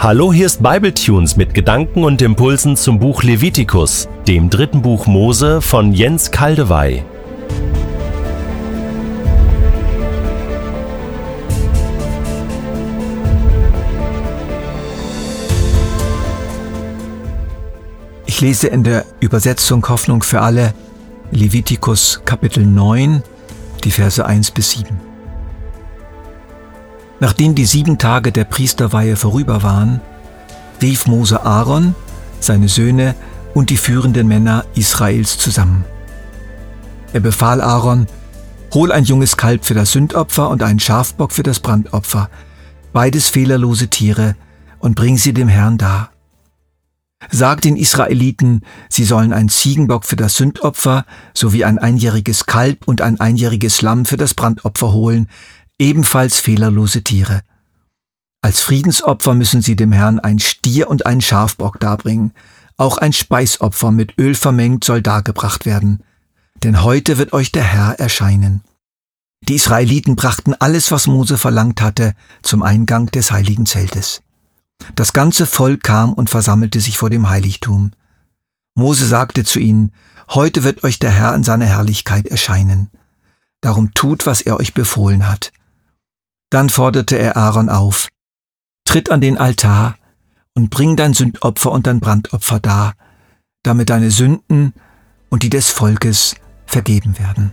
Hallo, hier ist Bibletunes mit Gedanken und Impulsen zum Buch Levitikus, dem dritten Buch Mose von Jens Kaldewey. Ich lese in der Übersetzung Hoffnung für alle Levitikus Kapitel 9, die Verse 1 bis 7. Nachdem die sieben Tage der Priesterweihe vorüber waren, rief Mose Aaron, seine Söhne und die führenden Männer Israels zusammen. Er befahl Aaron, hol ein junges Kalb für das Sündopfer und einen Schafbock für das Brandopfer, beides fehlerlose Tiere, und bring sie dem Herrn dar. Sag den Israeliten, sie sollen einen Ziegenbock für das Sündopfer sowie ein einjähriges Kalb und ein einjähriges Lamm für das Brandopfer holen, ebenfalls fehlerlose Tiere. Als Friedensopfer müssen sie dem Herrn ein Stier und einen Schafbock darbringen. Auch ein Speisopfer mit Öl vermengt soll dargebracht werden. Denn heute wird euch der Herr erscheinen. Die Israeliten brachten alles, was Mose verlangt hatte, zum Eingang des heiligen Zeltes. Das ganze Volk kam und versammelte sich vor dem Heiligtum. Mose sagte zu ihnen, Heute wird euch der Herr in seiner Herrlichkeit erscheinen. Darum tut, was er euch befohlen hat. Dann forderte er Aaron auf, Tritt an den Altar und bring dein Sündopfer und dein Brandopfer dar, damit deine Sünden und die des Volkes vergeben werden.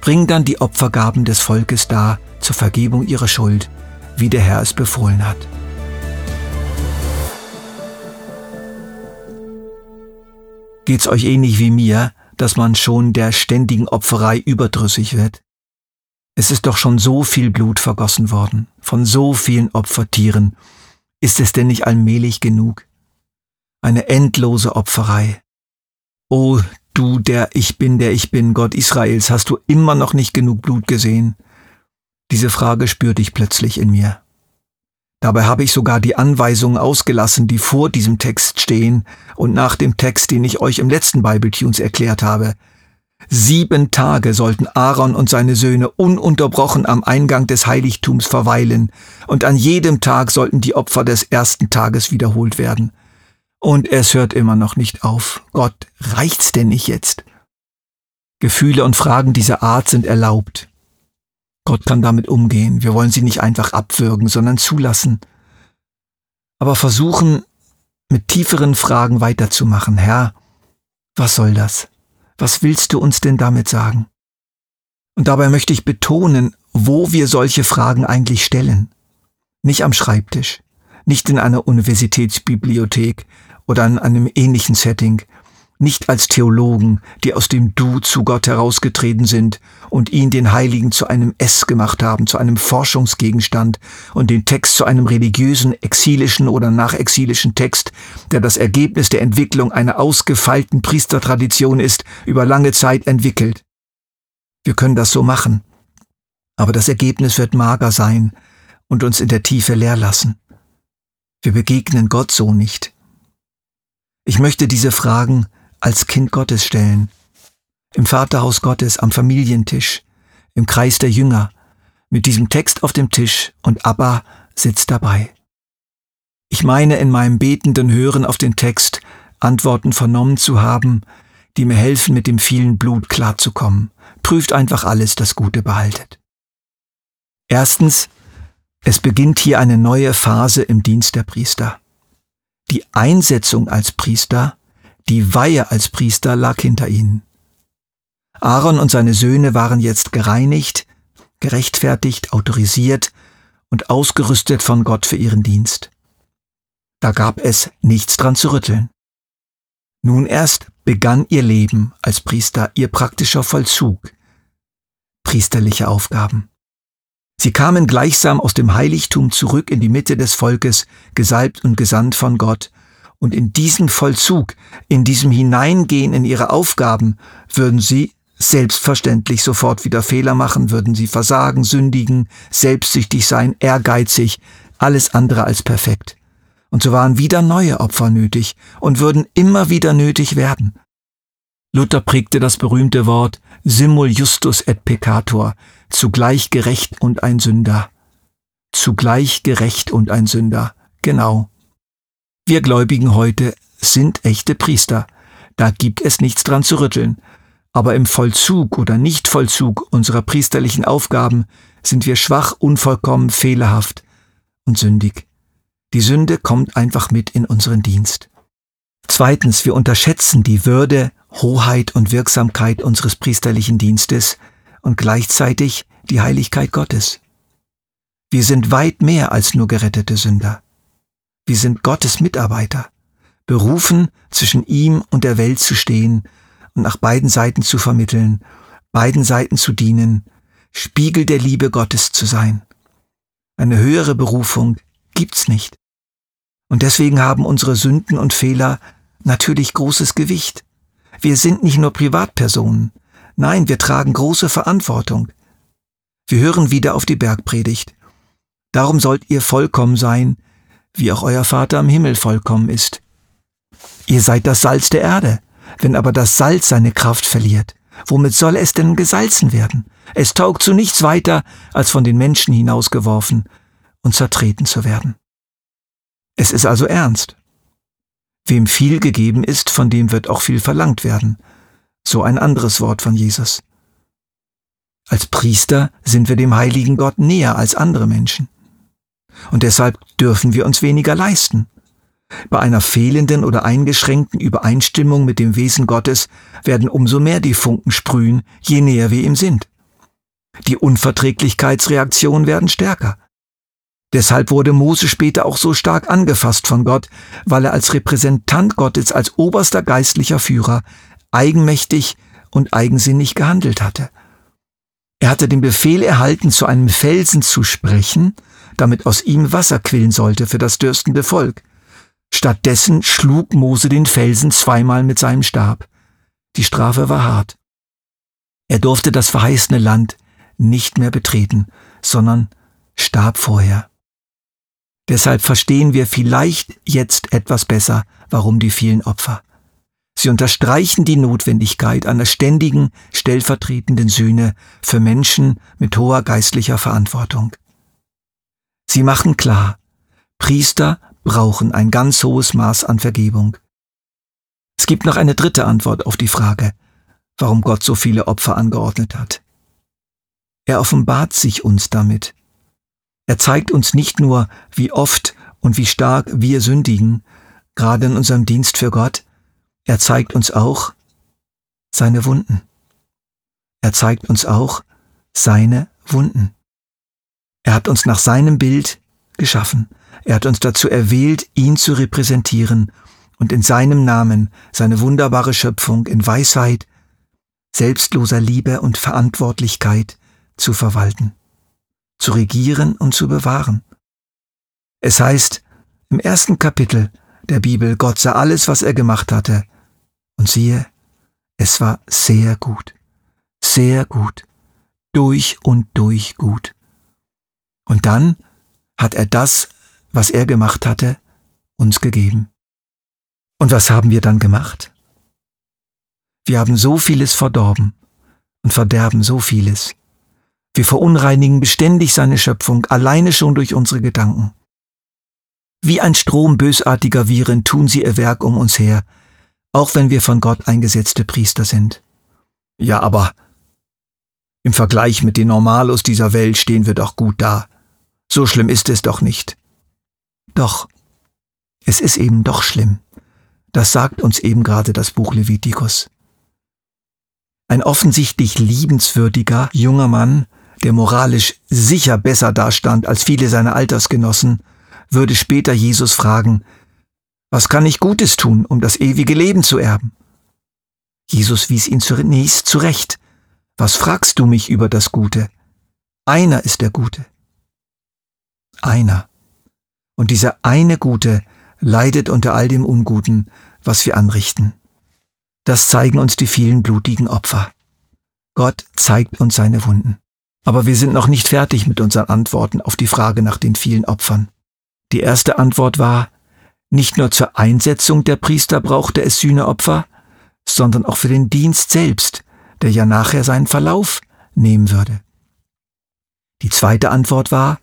Bring dann die Opfergaben des Volkes dar zur Vergebung ihrer Schuld, wie der Herr es befohlen hat. Geht's euch ähnlich wie mir, dass man schon der ständigen Opferei überdrüssig wird? Es ist doch schon so viel Blut vergossen worden, von so vielen Opfertieren. Ist es denn nicht allmählich genug? Eine endlose Opferei. O du, der ich bin, der ich bin, Gott Israels, hast du immer noch nicht genug Blut gesehen? Diese Frage spürte ich plötzlich in mir. Dabei habe ich sogar die Anweisungen ausgelassen, die vor diesem Text stehen und nach dem Text, den ich euch im letzten Bible Tunes erklärt habe. Sieben Tage sollten Aaron und seine Söhne ununterbrochen am Eingang des Heiligtums verweilen, und an jedem Tag sollten die Opfer des ersten Tages wiederholt werden. Und es hört immer noch nicht auf. Gott, reicht's denn nicht jetzt? Gefühle und Fragen dieser Art sind erlaubt. Gott kann damit umgehen. Wir wollen sie nicht einfach abwürgen, sondern zulassen. Aber versuchen, mit tieferen Fragen weiterzumachen. Herr, was soll das? Was willst du uns denn damit sagen? Und dabei möchte ich betonen, wo wir solche Fragen eigentlich stellen. Nicht am Schreibtisch, nicht in einer Universitätsbibliothek oder in einem ähnlichen Setting, nicht als Theologen, die aus dem Du zu Gott herausgetreten sind und ihn den Heiligen zu einem S gemacht haben, zu einem Forschungsgegenstand und den Text zu einem religiösen, exilischen oder nachexilischen Text, der das Ergebnis der Entwicklung einer ausgefeilten Priestertradition ist, über lange Zeit entwickelt. Wir können das so machen, aber das Ergebnis wird mager sein und uns in der Tiefe leer lassen. Wir begegnen Gott so nicht. Ich möchte diese Fragen als Kind Gottes stellen. Im Vaterhaus Gottes, am Familientisch, im Kreis der Jünger, mit diesem Text auf dem Tisch und Abba sitzt dabei. Ich meine in meinem betenden Hören auf den Text Antworten vernommen zu haben, die mir helfen, mit dem vielen Blut klarzukommen. Prüft einfach alles, das Gute behaltet. Erstens, es beginnt hier eine neue Phase im Dienst der Priester. Die Einsetzung als Priester die Weihe als Priester lag hinter ihnen. Aaron und seine Söhne waren jetzt gereinigt, gerechtfertigt, autorisiert und ausgerüstet von Gott für ihren Dienst. Da gab es nichts dran zu rütteln. Nun erst begann ihr Leben als Priester, ihr praktischer Vollzug, priesterliche Aufgaben. Sie kamen gleichsam aus dem Heiligtum zurück in die Mitte des Volkes, gesalbt und gesandt von Gott, und in diesem Vollzug, in diesem Hineingehen in ihre Aufgaben, würden sie selbstverständlich sofort wieder Fehler machen, würden sie versagen, sündigen, selbstsüchtig sein, ehrgeizig, alles andere als perfekt. Und so waren wieder neue Opfer nötig und würden immer wieder nötig werden. Luther prägte das berühmte Wort simul justus et peccator, zugleich gerecht und ein Sünder. Zugleich gerecht und ein Sünder. Genau. Wir Gläubigen heute sind echte Priester. Da gibt es nichts dran zu rütteln. Aber im Vollzug oder Nichtvollzug unserer priesterlichen Aufgaben sind wir schwach, unvollkommen, fehlerhaft und sündig. Die Sünde kommt einfach mit in unseren Dienst. Zweitens, wir unterschätzen die Würde, Hoheit und Wirksamkeit unseres priesterlichen Dienstes und gleichzeitig die Heiligkeit Gottes. Wir sind weit mehr als nur gerettete Sünder. Wir sind Gottes Mitarbeiter, berufen, zwischen ihm und der Welt zu stehen und nach beiden Seiten zu vermitteln, beiden Seiten zu dienen, Spiegel der Liebe Gottes zu sein. Eine höhere Berufung gibt's nicht. Und deswegen haben unsere Sünden und Fehler natürlich großes Gewicht. Wir sind nicht nur Privatpersonen. Nein, wir tragen große Verantwortung. Wir hören wieder auf die Bergpredigt. Darum sollt ihr vollkommen sein, wie auch euer Vater im Himmel vollkommen ist. Ihr seid das Salz der Erde. Wenn aber das Salz seine Kraft verliert, womit soll es denn gesalzen werden? Es taugt zu nichts weiter, als von den Menschen hinausgeworfen und zertreten zu werden. Es ist also ernst. Wem viel gegeben ist, von dem wird auch viel verlangt werden. So ein anderes Wort von Jesus. Als Priester sind wir dem heiligen Gott näher als andere Menschen. Und deshalb dürfen wir uns weniger leisten. Bei einer fehlenden oder eingeschränkten Übereinstimmung mit dem Wesen Gottes werden umso mehr die Funken sprühen, je näher wir ihm sind. Die Unverträglichkeitsreaktionen werden stärker. Deshalb wurde Mose später auch so stark angefasst von Gott, weil er als Repräsentant Gottes, als oberster geistlicher Führer eigenmächtig und eigensinnig gehandelt hatte. Er hatte den Befehl erhalten, zu einem Felsen zu sprechen, damit aus ihm Wasser quillen sollte für das dürstende Volk. Stattdessen schlug Mose den Felsen zweimal mit seinem Stab. Die Strafe war hart. Er durfte das verheißene Land nicht mehr betreten, sondern starb vorher. Deshalb verstehen wir vielleicht jetzt etwas besser, warum die vielen Opfer. Sie unterstreichen die Notwendigkeit einer ständigen, stellvertretenden Sühne für Menschen mit hoher geistlicher Verantwortung. Sie machen klar, Priester brauchen ein ganz hohes Maß an Vergebung. Es gibt noch eine dritte Antwort auf die Frage, warum Gott so viele Opfer angeordnet hat. Er offenbart sich uns damit. Er zeigt uns nicht nur, wie oft und wie stark wir sündigen, gerade in unserem Dienst für Gott, er zeigt uns auch seine Wunden. Er zeigt uns auch seine Wunden. Er hat uns nach seinem Bild geschaffen. Er hat uns dazu erwählt, ihn zu repräsentieren und in seinem Namen seine wunderbare Schöpfung in Weisheit, selbstloser Liebe und Verantwortlichkeit zu verwalten zu regieren und zu bewahren. Es heißt im ersten Kapitel der Bibel, Gott sah alles, was er gemacht hatte, und siehe, es war sehr gut, sehr gut, durch und durch gut. Und dann hat er das, was er gemacht hatte, uns gegeben. Und was haben wir dann gemacht? Wir haben so vieles verdorben und verderben so vieles. Wir verunreinigen beständig seine Schöpfung, alleine schon durch unsere Gedanken. Wie ein Strom bösartiger Viren tun sie ihr Werk um uns her, auch wenn wir von Gott eingesetzte Priester sind. Ja, aber im Vergleich mit den Normalos dieser Welt stehen wir doch gut da. So schlimm ist es doch nicht. Doch, es ist eben doch schlimm. Das sagt uns eben gerade das Buch Levitikus. Ein offensichtlich liebenswürdiger junger Mann der moralisch sicher besser dastand als viele seiner Altersgenossen, würde später Jesus fragen, was kann ich Gutes tun, um das ewige Leben zu erben? Jesus wies ihn zunächst zurecht. Was fragst du mich über das Gute? Einer ist der Gute. Einer. Und dieser eine Gute leidet unter all dem Unguten, was wir anrichten. Das zeigen uns die vielen blutigen Opfer. Gott zeigt uns seine Wunden. Aber wir sind noch nicht fertig mit unseren Antworten auf die Frage nach den vielen Opfern. Die erste Antwort war, nicht nur zur Einsetzung der Priester brauchte es Sühneopfer, sondern auch für den Dienst selbst, der ja nachher seinen Verlauf nehmen würde. Die zweite Antwort war,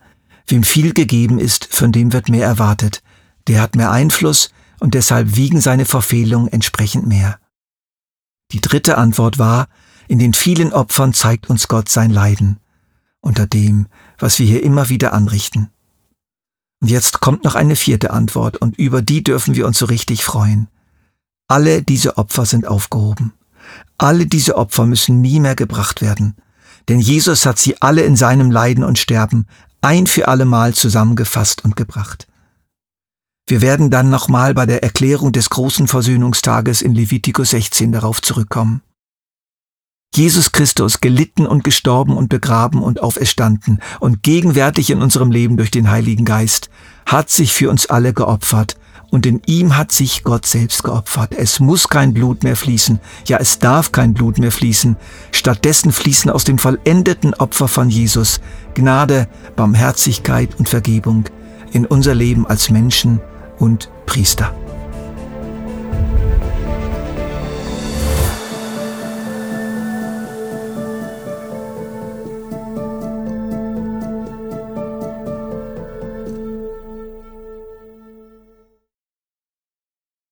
wem viel gegeben ist, von dem wird mehr erwartet. Der hat mehr Einfluss und deshalb wiegen seine Verfehlungen entsprechend mehr. Die dritte Antwort war, in den vielen Opfern zeigt uns Gott sein Leiden, unter dem, was wir hier immer wieder anrichten. Und jetzt kommt noch eine vierte Antwort, und über die dürfen wir uns so richtig freuen. Alle diese Opfer sind aufgehoben. Alle diese Opfer müssen nie mehr gebracht werden, denn Jesus hat sie alle in seinem Leiden und Sterben ein für allemal zusammengefasst und gebracht. Wir werden dann nochmal bei der Erklärung des großen Versöhnungstages in Levitikus 16 darauf zurückkommen. Jesus Christus gelitten und gestorben und begraben und auferstanden und gegenwärtig in unserem Leben durch den Heiligen Geist, hat sich für uns alle geopfert und in ihm hat sich Gott selbst geopfert. Es muss kein Blut mehr fließen, ja es darf kein Blut mehr fließen. Stattdessen fließen aus dem vollendeten Opfer von Jesus Gnade, Barmherzigkeit und Vergebung in unser Leben als Menschen und Priester.